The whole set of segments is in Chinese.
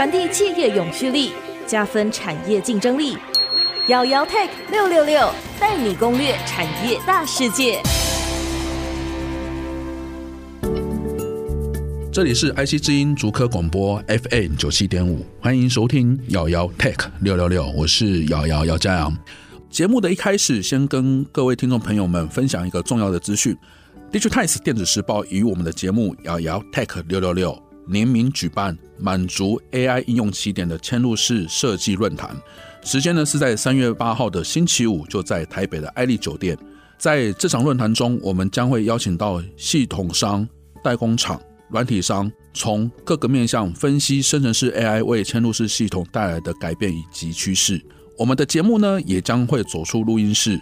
传递企业永续力，加分产业竞争力。姚姚 Tech 六六六带你攻略产业大世界。这里是 IC 之音竹科广播 FM 九七点五，欢迎收听姚姚 Tech 六六六，我是姚姚姚嘉阳。节目的一开始，先跟各位听众朋友们分享一个重要的资讯。Digitimes 电子时报与我们的节目姚姚 Tech 六六六联名举办满足 AI 应用起点的嵌入式设计论坛，时间呢是在三月八号的星期五，就在台北的艾丽酒店。在这场论坛中，我们将会邀请到系统商、代工厂、软体商，从各个面向分析生成式 AI 为嵌入式系统带来的改变以及趋势。我们的节目呢，也将会走出录音室。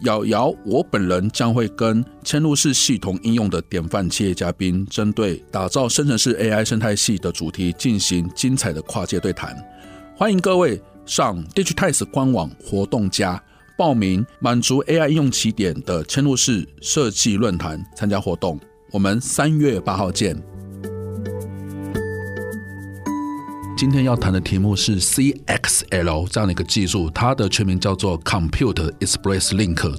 瑶瑶，我本人将会跟嵌入式系统应用的典范企业嘉宾，针对打造生成式 AI 生态系的主题进行精彩的跨界对谈。欢迎各位上 Digitimes 官网活动家报名，满足 AI 应用起点的嵌入式设计论坛参加活动。我们三月八号见。今天要谈的题目是 CXL 这样的一个技术，它的全名叫做 Computer Express Link。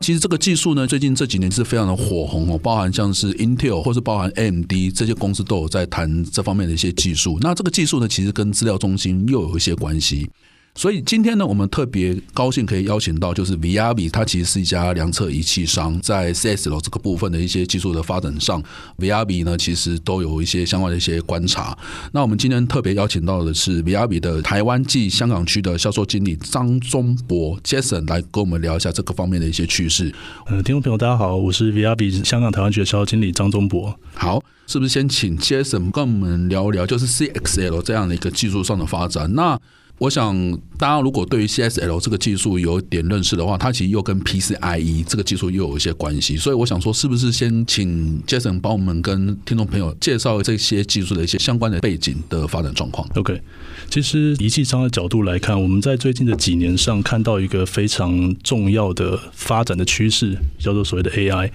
其实这个技术呢，最近这几年是非常的火红哦，包含像是 Intel 或是包含 AMD 这些公司都有在谈这方面的一些技术。那这个技术呢，其实跟资料中心又有一些关系。所以今天呢，我们特别高兴可以邀请到，就是 Viavi，它其实是一家量测仪器商，在 CSL 这个部分的一些技术的发展上，Viavi 呢其实都有一些相关的一些观察。那我们今天特别邀请到的是 Viavi 的台湾暨香港区的销售经理张忠博 Jason 来跟我们聊一下这个方面的一些趋势。呃，听众朋友大家好，我是 Viavi 香港台湾区的销售经理张忠博。好，是不是先请 Jason 跟我们聊一聊，就是 CXL 这样的一个技术上的发展？那我想，大家如果对于 C S L 这个技术有点认识的话，它其实又跟 PCIe 这个技术又有一些关系。所以我想说，是不是先请 Jason 帮我们跟听众朋友介绍这些技术的一些相关的背景的发展状况？OK，其实仪器商的角度来看，我们在最近的几年上看到一个非常重要的发展的趋势，叫做所谓的 AI。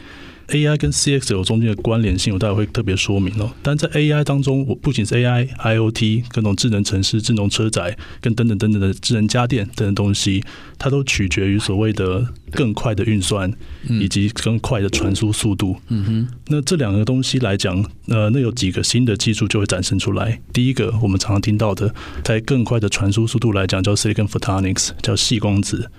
AI 跟 CX 有中间的关联性，我待会会特别说明哦。但在 AI 当中，我不仅是 AI、IoT、各种智能城市、智能车载，跟等等等等的智能家电等等东西，它都取决于所谓的更快的运算，以及更快的传输速度。嗯哼。那这两个东西来讲，呃，那有几个新的技术就会展现出来。第一个，我们常常听到的，在更快的传输速度来讲，叫 Silicon Photonics，叫细光子。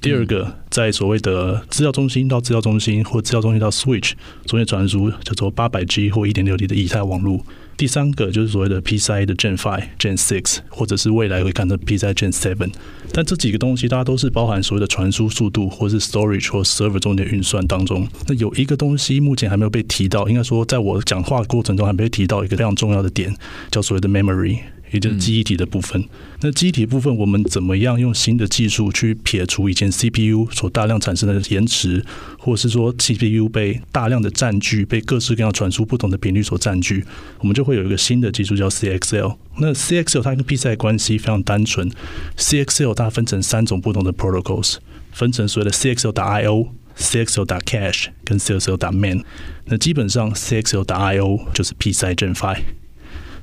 第二个，在所谓的资料中心到资料中心或资料中心到 switch 中间传输叫做八百 G 或一点六 T 的以太网络。第三个就是所谓的 PCIe 的 Gen Five、Gen Six，或者是未来会看到 PCIe Gen Seven。但这几个东西，大家都是包含所谓的传输速度或是 storage 或 server 中间运算当中。那有一个东西目前还没有被提到，应该说在我讲话过程中还没有提到一个非常重要的点，叫所谓的 memory。也就是记忆体的部分。那记忆体部分，我们怎么样用新的技术去撇除以前 CPU 所大量产生的延迟，或者是说 CPU 被大量的占据，被各式各样传输不同的频率所占据，我们就会有一个新的技术叫 CXL。那 CXL 它跟 PCI 关系非常单纯，CXL 它分成三种不同的 protocols，分成所谓的 CXL 打 IO、CXL 打 cache 跟 CXL 打 main。那基本上 CXL 打 IO 就是 PCI Gen 5。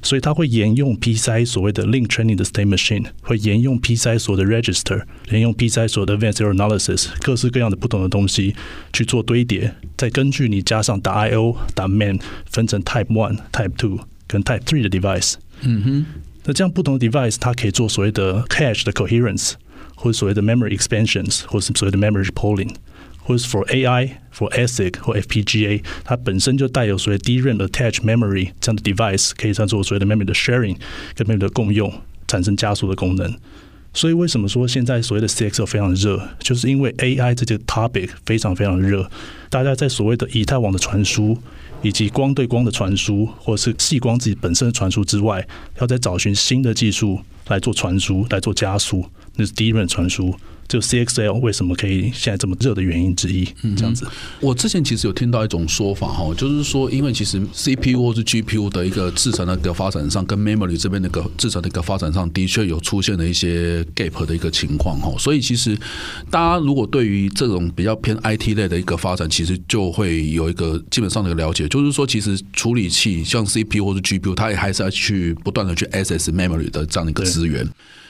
所以它会沿用 PCI 所谓的 link training 的 state machine，会沿用 PCI 所有的 register，沿用 PCI 所有的 advanced error analysis，各式各样的不同的东西去做堆叠，再根据你加上打 IO 打 main，分成 Type One、Type Two 跟 Type Three 的 device。嗯哼，那这样不同的 device 它可以做所谓的 cache 的 coherence，或者所谓的 memory expansions，或是所谓的 memory pooling。或是 for AI、for ASIC 或 FPGA，它本身就带有所谓 DRAM attached memory 这样的 device，可以这样做所谓的 memory 的 sharing 跟 memory 的共用，产生加速的功能。所以为什么说现在所谓的 CXO 非常热，就是因为 AI 这个 topic 非常非常热，大家在所谓的以太网的传输，以及光对光的传输，或是细光自己本身的传输之外，要再找寻新的技术来做传输，来做加速，那是 DRAM 传输。就 CXL 为什么可以现在这么热的原因之一。这样子，我之前其实有听到一种说法哈，就是说，因为其实 CPU 或是 GPU 的一个制成的一个发展上，跟 Memory 这边的一个制成的一个发展上的确有出现了一些 gap 的一个情况哈，所以其实大家如果对于这种比较偏 IT 类的一个发展，其实就会有一个基本上的一个了解，就是说，其实处理器像 CPU 或是 GPU，它也还是要去不断的去 access Memory 的这样的一个资源。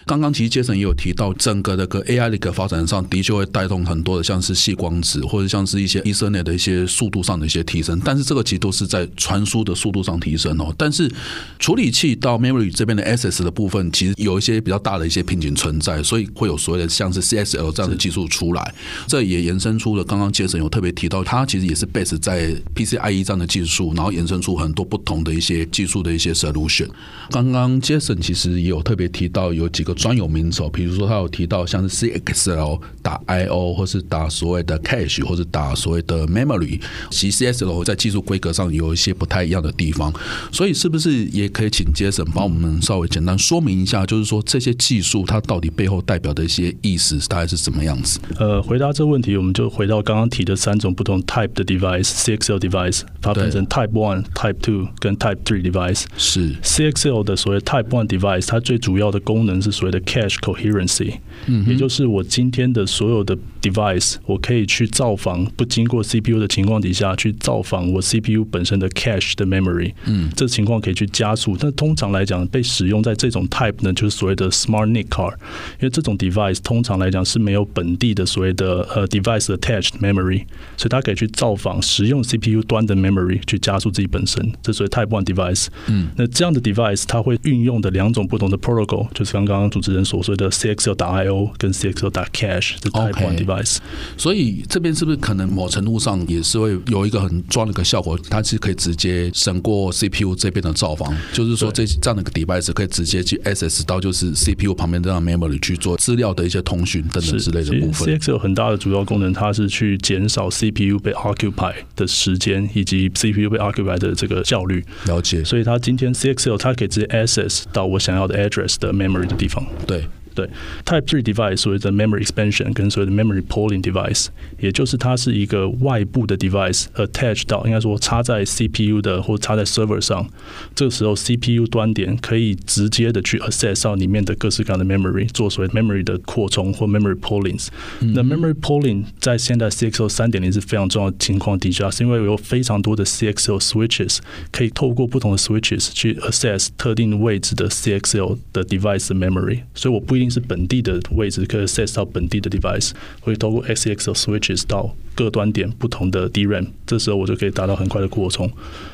刚刚其实杰森也有提到，整个的个 AI 的一个发展上的确会带动很多的，像是细光子或者像是一些医生内的一些速度上的一些提升。但是这个其实都是在传输的速度上提升哦。但是处理器到 Memory 这边的 access 的部分，其实有一些比较大的一些瓶颈存在，所以会有所谓的像是 CSL 这样的技术出来。这也延伸出了刚刚杰森有特别提到，它其实也是 base 在 PCIe 这样的技术，然后延伸出很多不同的一些技术的一些 solution。刚刚杰森其实也有特别提到有几个。专有名词，比如说他有提到像是 CXL 打 IO，或是打所谓的 cache，或是打所谓的 memory，其实 CXL 在技术规格上有一些不太一样的地方，所以是不是也可以请 Jason 帮我们稍微简单说明一下，就是说这些技术它到底背后代表的一些意思大概是什么样子？呃，回答这个问题，我们就回到刚刚提的三种不同 type 的 device，CXL device，它分成 Type One、Type Two 跟 Type Three device。是。CXL 的所谓 Type One device，它最主要的功能是所谓的 cache coherency，嗯，也就是我今天的所有的 device，我可以去造访不经过 CPU 的情况底下去造访我 CPU 本身的 cache 的 memory，嗯，这情况可以去加速。但通常来讲，被使用在这种 type 呢，就是所谓的 smart NIC card，因为这种 device 通常来讲是没有本地的所谓的呃 device attached memory，所以它可以去造访使用 CPU 端的 memory 去加速自己本身。这所谓 type one device，嗯，那这样的 device 它会运用的两种不同的 protocol，就是刚刚。主持人所说的 CXL 打 IO 跟 CXL 打 Cache 的 Type One device，、所以这边是不是可能某程度上也是会有一个很重要的一个效果？它是可以直接省过 CPU 这边的造访，就是说这这样的一个 device 可以直接去 access 到就是 CPU 旁边这样 memory 去做资料的一些通讯等等之类的部分。CXL 很大的主要功能，它是去减少 CPU 被 occupy 的时间以及 CPU 被 occupy 的这个效率。了解。所以它今天 CXL 它可以直接 access 到我想要的 address 的 memory 的地方。对。对，Type Three device 所谓的 memory expansion 跟所谓的 memory pooling device，也就是它是一个外部的 device attached 到，应该说插在 CPU 的或插在 server 上，这个时候 CPU 端点可以直接的去 access 到里面的各式各样的 memory，做所谓 memory 的扩充或 memory poolings。嗯、那 memory pooling 在现在 CXL 三点零是非常重要的情况底下，是因为有非常多的 CXL switches 可以透过不同的 switches 去 access 特定位置的 CXL 的 device 的 memory，所以我不一定。是本地的位置可以 access 到本地的 device，会透过 CXL switches 到各端点不同的 DRAM，这时候我就可以达到很快的扩充。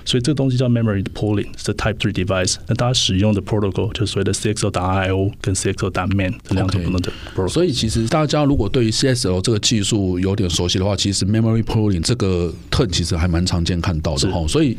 所以这个东西叫 memory pooling，是 Type Three device。那大家使用的 protocol 就所谓的 CXL 打 IO 跟 CXL 打 MAN 这两种不同的 protocol。所以其实大家如果对于 CXL 这个技术有点熟悉的话，其实 memory pooling 这个 term 其实还蛮常见看到的哈。所以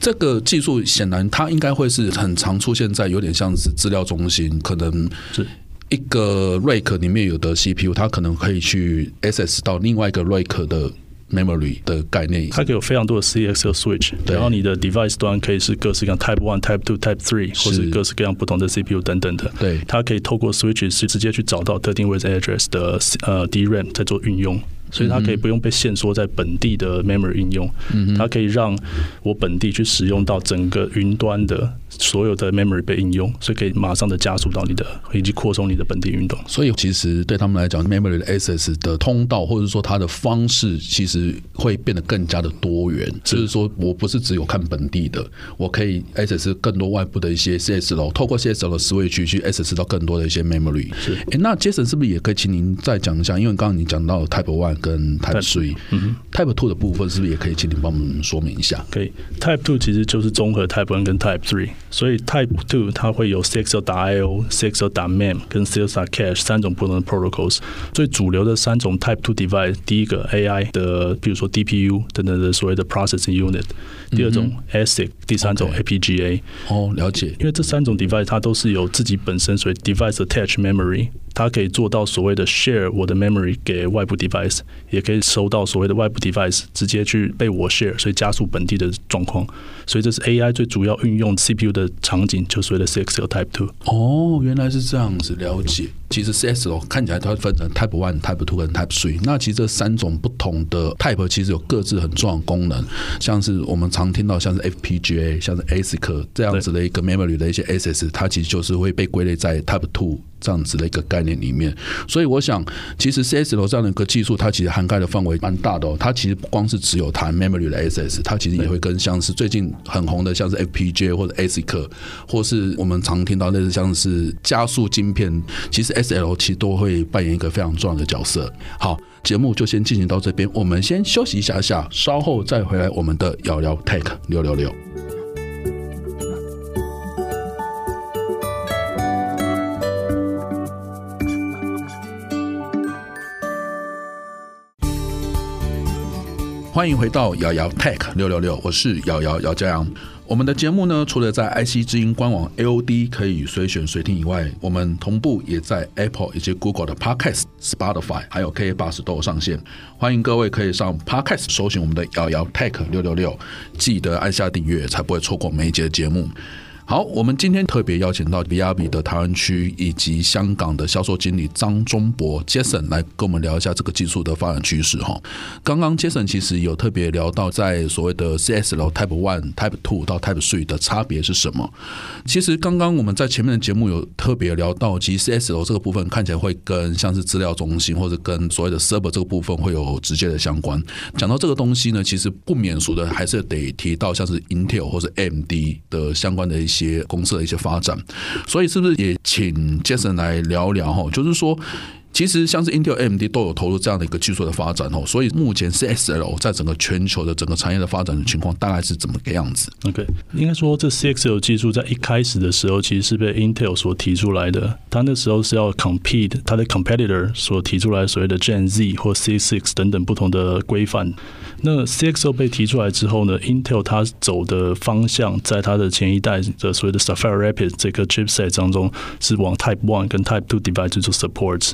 这个技术显然它应该会是很常出现在有点像是资料中心，可能是。一个 rack 里面有的 CPU，它可能可以去 access 到另外一个 rack 的 memory 的概念。它可以有非常多的 CXL switch，然后你的 device 端可以是各式各样 Type One、Type Two、Type Three，或者各式各样不同的 CPU 等等的。对，它可以透过 switches 是直接去找到特定位置 address 的呃 DRAM 在做运用。所以它可以不用被限缩在本地的 memory 应用，嗯它可以让我本地去使用到整个云端的所有的 memory 被应用，所以可以马上的加速到你的以及扩充你的本地运动。所以其实对他们来讲，memory 的 access 的通道或者说它的方式，其实会变得更加的多元。就是说我不是只有看本地的，我可以 access 更多外部的一些 CSL，透过 CSL 的 switch 去 access 到更多的一些 memory。是，哎，那 Jason 是不是也可以请您再讲一下？因为刚刚你讲到 Type One。跟 Type Three，嗯，Type Two 的部分是不是也可以请您帮我们说明一下？可以，Type Two 其实就是综合 Type One 跟 Type Three，所以 Type Two 它会有 CXL 打 IO、CXL 打 MEM 跟 CXL 打 Cache 三种不同的 protocols。最主流的三种 Type Two device，第一个 AI 的，比如说 DPU 等等的所谓的 processing unit，第二种 ASIC，第三种 APGA。哦，了解。因为这三种 device 它都是有自己本身所谓 device attached memory。它可以做到所谓的 share 我的 memory 给外部 device，也可以收到所谓的外部 device 直接去被我 share，所以加速本地的状况。所以这是 AI 最主要运用 CPU 的场景，就所谓的 CXL Type Two。哦，原来是这样子，了解。其实 CSL 看起来它分成 Type One、Type Two 跟 Type Three。那其实这三种不同的 Type 其实有各自很重要的功能，像是我们常听到像是 FPGA、像是 ASIC 这样子的一个 Memory 的一些 Access，它其实就是会被归类在 Type Two。这样子的一个概念里面，所以我想，其实 CSL 这样的一个技术，它其实涵盖的范围蛮大的哦。它其实不光是只有谈 memory 的 access，它其实也会跟像是最近很红的，像是 FPGA 或者 ASIC，或是我们常听到类似像是加速晶片，其实 SL 其实都会扮演一个非常重要的角色。好，节目就先进行到这边，我们先休息一下下，稍后再回来我们的聊聊 Tech 六六六。欢迎回到姚姚 Tech 六六六，我是姚姚姚嘉阳。我们的节目呢，除了在 IC 之音官网 AOD 可以随选随听以外，我们同步也在 Apple 以及 Google 的 Podcast、Spotify 还有 KKBOX 都有上线。欢迎各位可以上 Podcast 搜寻我们的瑶瑶 Tech 六六六，记得按下订阅，才不会错过每一节的节目。好，我们今天特别邀请到 VIAVI 的台湾区以及香港的销售经理张忠博 Jason 来跟我们聊一下这个技术的发展趋势哈。刚刚 Jason 其实有特别聊到在所谓的 CSL Type One、Type Two 到 Type Three 的差别是什么。其实刚刚我们在前面的节目有特别聊到，其实 CSL 这个部分看起来会跟像是资料中心或者跟所谓的 Server 这个部分会有直接的相关。讲到这个东西呢，其实不免俗的还是得提到像是 Intel 或者 AMD 的相关的一些。些公司的一些发展，所以是不是也请 Jason 来聊聊哈？就是说，其实像是 Intel、AMD 都有投入这样的一个技术的发展哦。所以目前 CXL 在整个全球的整个产业的发展的情况大概是怎么个样子？OK，应该说这 CXL 技术在一开始的时候其实是被 Intel 所提出来的，他那时候是要 compete 它的 competitor 所提出来所谓的 Gen Z 或 C6 等等不同的规范。那 CXL 被提出来之后呢，Intel 它走的方向，在它的前一代的所谓的 Sapphire Rapids 这个 chipset 当中，是往 Type One 跟 Type Two device 做 support。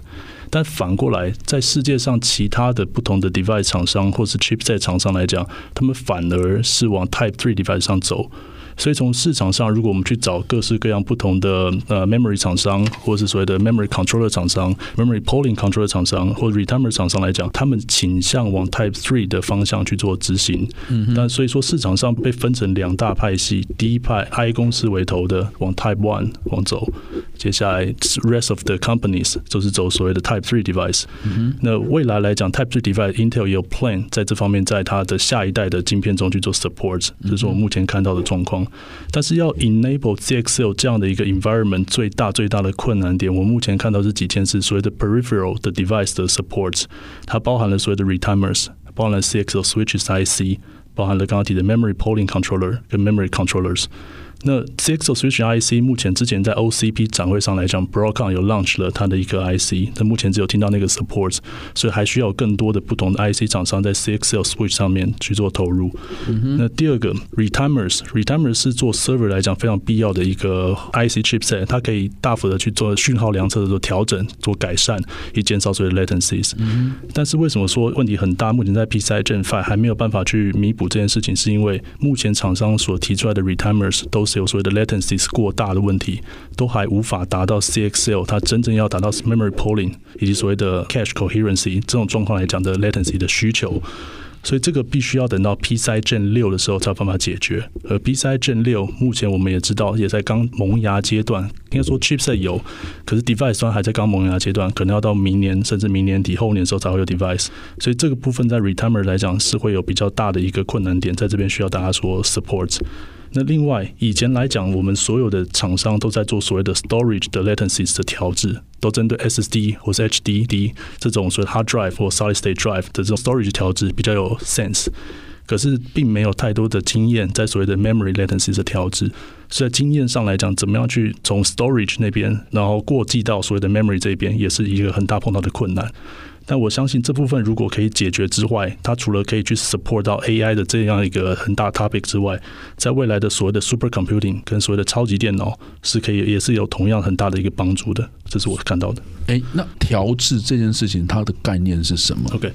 但反过来，在世界上其他的不同的 device 厂商或是 chipset 厂商来讲，他们反而是往 Type Three device 上走。所以从市场上，如果我们去找各式各样不同的呃 memory 厂商，或是所谓的 memory controller 厂商、memory polling controller 厂商或 retimer 厂商来讲，他们倾向往 Type Three 的方向去做执行。嗯，但所以说市场上被分成两大派系，第一派 I 公司为头的往 Type One 往走，接下来 rest of the companies 就是走所谓的 Type Three device。嗯，那未来来讲，Type Three device，Intel 也有 plan 在这方面，在它的下一代的晶片中去做 support，这是我目前看到的状况。但是要 enable CXL 这样的一个 environment，最大最大的困难点，我目前看到是几件事，所谓的 peripheral 的 device 的 support，它包含了所谓的 retimers，包含了 CXL switches IC，包含了刚刚提的 memory polling controller 跟 memory controllers。那 CXL Switch IC 目前之前在 OCP 展会上来讲，Broadcom 有 launch 了它的一个 IC，但目前只有听到那个 support，所以还需要更多的不同的 IC 厂商在 CXL Switch 上面去做投入。嗯、那第二个 Retimers，Retimers 是做 server 来讲非常必要的一个 IC chipset，它可以大幅的去做讯号量测的做调整、做改善，以减少所谓的 latencies。嗯。但是为什么说问题很大？目前在 PCI Gen 5还没有办法去弥补这件事情，是因为目前厂商所提出来的 Retimers 都是有所谓的 latencies 过大的问题，都还无法达到 CXL 它真正要达到 memory polling 以及所谓的 cache coherency 这种状况来讲的 latency 的需求，所以这个必须要等到 PCI Gen 六的时候才有办法解决。而 PCI Gen 六目前我们也知道也在刚萌芽阶段，应该说 chipset 有，可是 device 端还在刚萌芽阶段，可能要到明年甚至明年底后年的时候才会有 device，所以这个部分在 retimer 来讲是会有比较大的一个困难点，在这边需要大家说 support。那另外，以前来讲，我们所有的厂商都在做所谓的 storage 的 latencies 的调制，都针对 SSD 或是 HDD 这种所谓 hard drive 或 solid state drive 的这种 storage 调制比较有 sense，可是并没有太多的经验在所谓的 memory latencies 的调制，所以在经验上来讲，怎么样去从 storage 那边，然后过继到所谓的 memory 这边，也是一个很大碰到的困难。但我相信这部分如果可以解决之外，它除了可以去 support 到 AI 的这样一个很大 topic 之外，在未来的所谓的 super computing 跟所谓的超级电脑是可以也是有同样很大的一个帮助的，这是我看到的。哎，那调制这件事情它的概念是什么？OK。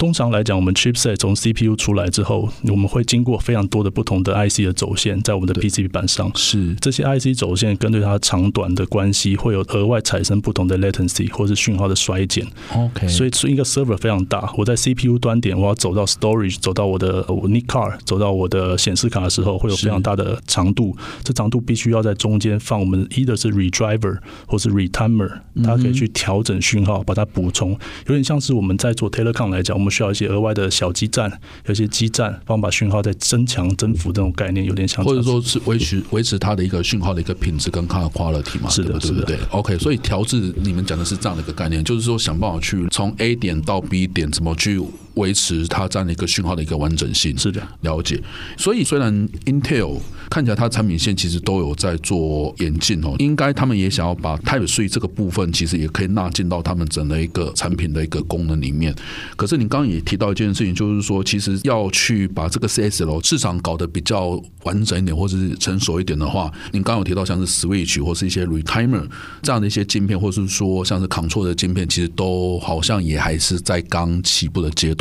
通常来讲，我们 chipset 从 CPU 出来之后，我们会经过非常多的不同的 IC 的走线，在我们的 PCB 板上。是这些 IC 走线根据它长短的关系，会有额外产生不同的 latency 或是讯号的衰减。OK，所以一个 server 非常大，我在 CPU 端点，我要走到 storage，走到我的我 NIC card，走到我的显示卡的时候，会有非常大的长度。这长度必须要在中间放我们 either 是 redriver 或是 retimer，它可以去调整讯号，把它补充。有点像是我们在做 telecom 来讲，我们需要一些额外的小基站，有些基站帮我把讯号再增强、增幅这种概念，有点像，或者说是维持维持它的一个讯号的一个品质跟它的 quality 嘛？是的，对不对？OK，所以调制你们讲的是这样的一个概念，就是说想办法去从 A 点到 B 点，怎么去维持它这样的一个讯号的一个完整性？是的，了解。所以虽然 Intel 看起来它产品线其实都有在做演进哦，应该他们也想要把 Type C 这个部分其实也可以纳进到他们整个一个产品的一个功能里面。可是你刚刚也提到一件事情，就是说其实要去把这个 CSL 市场搞得比较完整一点，或者是成熟一点的话，你刚刚有提到像是 Switch 或是一些 Retimer 这样的一些晶片，或是说像是 Control 的晶片，其实都好像也还是在刚起步的阶段。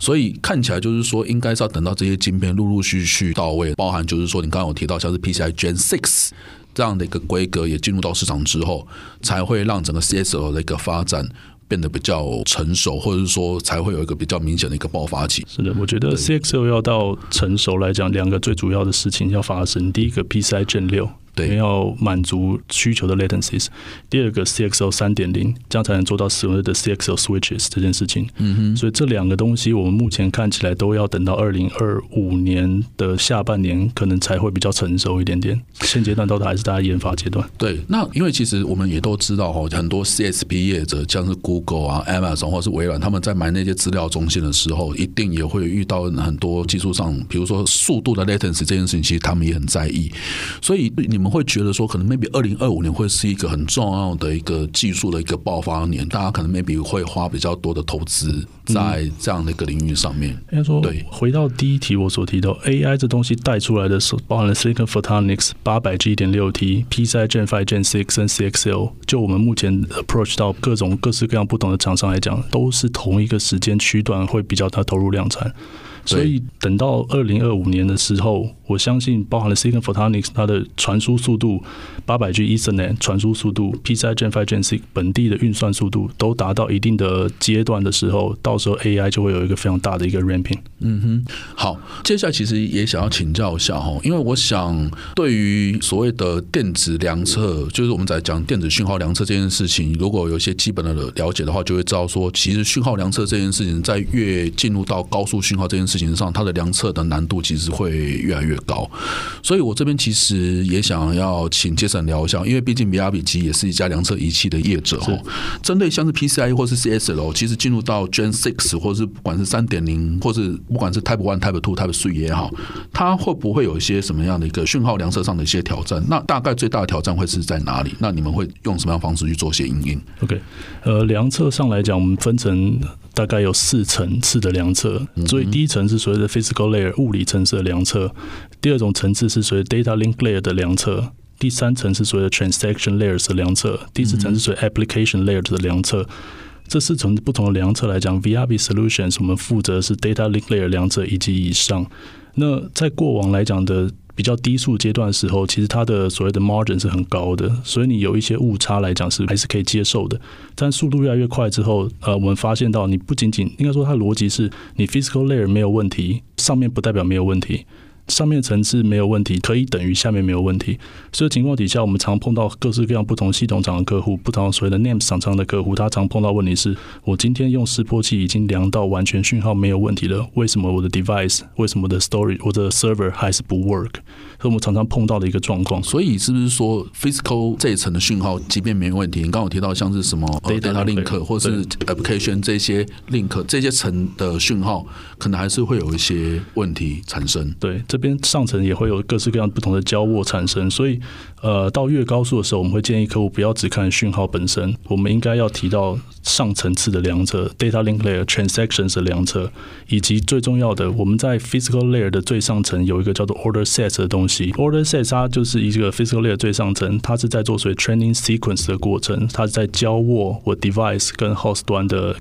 所以看起来就是说，应该是要等到这些晶片陆陆续续到位，包含就是说你刚刚有提到像是 PCI Gen Six 这样的一个规格也进入到市场之后，才会让整个 CSL 的一个发展。变得比较成熟，或者是说才会有一个比较明显的一个爆发期。是的，我觉得 CXL 要到成熟来讲，两个最主要的事情要发生。第一个 PCI Gen 六。对，要满足需求的 latencies。第二个 CXL 三点零，这样才能做到所谓的 CXL switches 这件事情。嗯哼，所以这两个东西，我们目前看起来都要等到二零二五年的下半年，可能才会比较成熟一点点。现阶段到底还是大家研发阶段。对，那因为其实我们也都知道哈，很多 CSP 业者，像是 Google 啊、Amazon 或是微软，他们在买那些资料中心的时候，一定也会遇到很多技术上，比如说速度的 latency 这件事情，其实他们也很在意。所以你们。会觉得说，可能 maybe 二零二五年会是一个很重要的一个技术的一个爆发年，大家可能 maybe 会花比较多的投资在这样的一个领域上面。应该说，对，回到第一题我所提到 AI 这东西带出来的是包含了 Silicon Photonics 八百 G 一点六 T PCI Gen Five Gen Six 跟 CXL，就我们目前 approach 到各种各式各样不同的厂商来讲，都是同一个时间区段会比较它投入量产。所以等到二零二五年的时候，我相信包含了 Silicon Photonics 它的传输速度，八百 G Ethernet 传输速度，PCI Gen 5 Gen 6本地的运算速度都达到一定的阶段的时候，到时候 AI 就会有一个非常大的一个 ramping。嗯哼，好，接下来其实也想要请教一下哈，因为我想对于所谓的电子量测，就是我们在讲电子讯号量测这件事情，如果有一些基本的了解的话，就会知道说，其实讯号量测这件事情，在越进入到高速讯号这件事情。事情上，它的量测的难度其实会越来越高，所以我这边其实也想要请杰森聊一下，因为毕竟比亚比奇也是一家量测仪器的业者哈。针对像是 PCIe 或是 CSL，其实进入到 Gen Six 或是不管是三点零，或是不管是 Type One、Type Two、Type Three 也好，它会不会有一些什么样的一个讯号量测上的一些挑战？那大概最大的挑战会是在哪里？那你们会用什么样的方式去做些应用？OK，呃，量测上来讲，我们分成。大概有四层次的量测，所以第一层是所谓的 physical layer 物理层次的量测，第二种层次是所谓 data link layer 的量测，第三层是所谓的 transaction layers 的量测，第四层是所谓 application layers 的量测。这四层不同的量测来讲，VIAVI Solutions 我们负责是 data link layer 量测以及以上。那在过往来讲的。比较低速阶段的时候，其实它的所谓的 margin 是很高的，所以你有一些误差来讲是还是可以接受的。但速度越来越快之后，呃，我们发现到你不仅仅应该说它逻辑是你 physical layer 没有问题，上面不代表没有问题。上面层次没有问题，可以等于下面没有问题。所以情况底下，我们常碰到各式各样不同系统厂的客户，不同所谓的 NAMs 厂商的客户，他常碰到问题是：我今天用示波器已经量到完全讯号没有问题了，为什么我的 device，为什么我的 storage，我的 server 还是不 work？所以我们常常碰到的一个状况。所以是不是说 physical 这一层的讯号即便没问题，你刚刚有提到像是什么 data link 或是 application 这些 link 这些层的讯号，可能还是会有一些问题产生？对。这边上层也会有各式各样不同的交握产生，所以呃，到越高速的时候，我们会建议客户不要只看讯号本身，我们应该要提到上层次的量测，data link layer transactions 的量测，以及最重要的，我们在 physical layer 的最上层有一个叫做 order sets 的东西，order sets 它就是一个 physical layer 最上层，它是在做所谓 training sequence 的过程，它是在交握我 device 跟 host 端的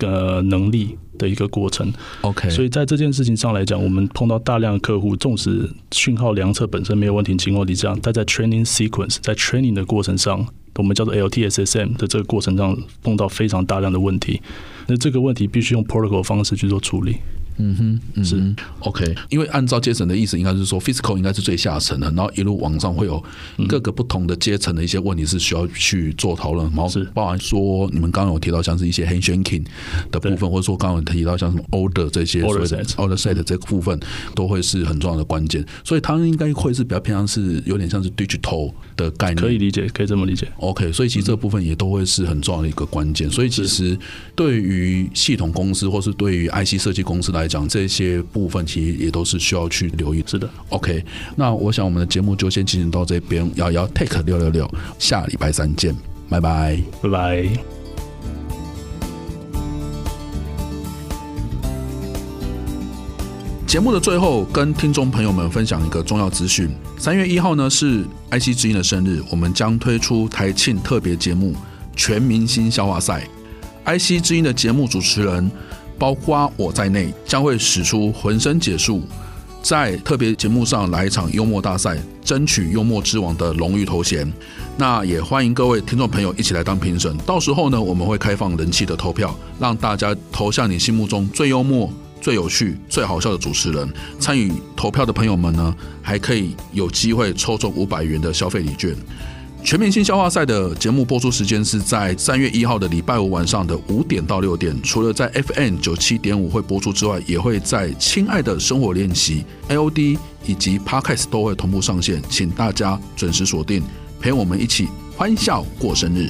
呃能力。的一个过程。OK，所以在这件事情上来讲，我们碰到大量的客户，纵使讯号量测本身没有问题情况底下，但在 training sequence 在 training 的过程上，我们叫做 LTSSM 的这个过程上碰到非常大量的问题，那这个问题必须用 protocol 方式去做处理。嗯哼，嗯哼。是 OK，因为按照阶层的意思，应该是说 physical 应该是最下层的，然后一路往上会有各个不同的阶层的一些问题是需要去做讨论，然后是。包含说你们刚刚有提到像是一些 handshaking 的部分，或者说刚刚有提到像什么 order 这些 order set 这个部分，都会是很重要的关键，所以他们应该会是比较偏向是有点像是 digital 的概念，可以理解，可以这么理解。OK，所以其实这部分也都会是很重要的一个关键，所以其实对于系统公司或是对于 IC 设计公司来讲，这些部分其实也都是需要去留意。是的，OK。那我想我们的节目就先进行到这边，瑶瑶 Take 六六六，下礼拜三见，拜拜，拜拜。节目的最后，跟听众朋友们分享一个重要资讯：三月一号呢是 IC 之音的生日，我们将推出台庆特别节目《全明星消化赛》，IC 之音的节目主持人。包括我在内，将会使出浑身解数，在特别节目上来一场幽默大赛，争取幽默之王的荣誉头衔。那也欢迎各位听众朋友一起来当评审。到时候呢，我们会开放人气的投票，让大家投向你心目中最幽默、最有趣、最好笑的主持人。参与投票的朋友们呢，还可以有机会抽中五百元的消费礼券。全明星消化赛的节目播出时间是在三月一号的礼拜五晚上的五点到六点。除了在 FN 九七点五会播出之外，也会在《亲爱的生活练习》AOD 以及 Podcast 都会同步上线，请大家准时锁定，陪我们一起欢笑过生日。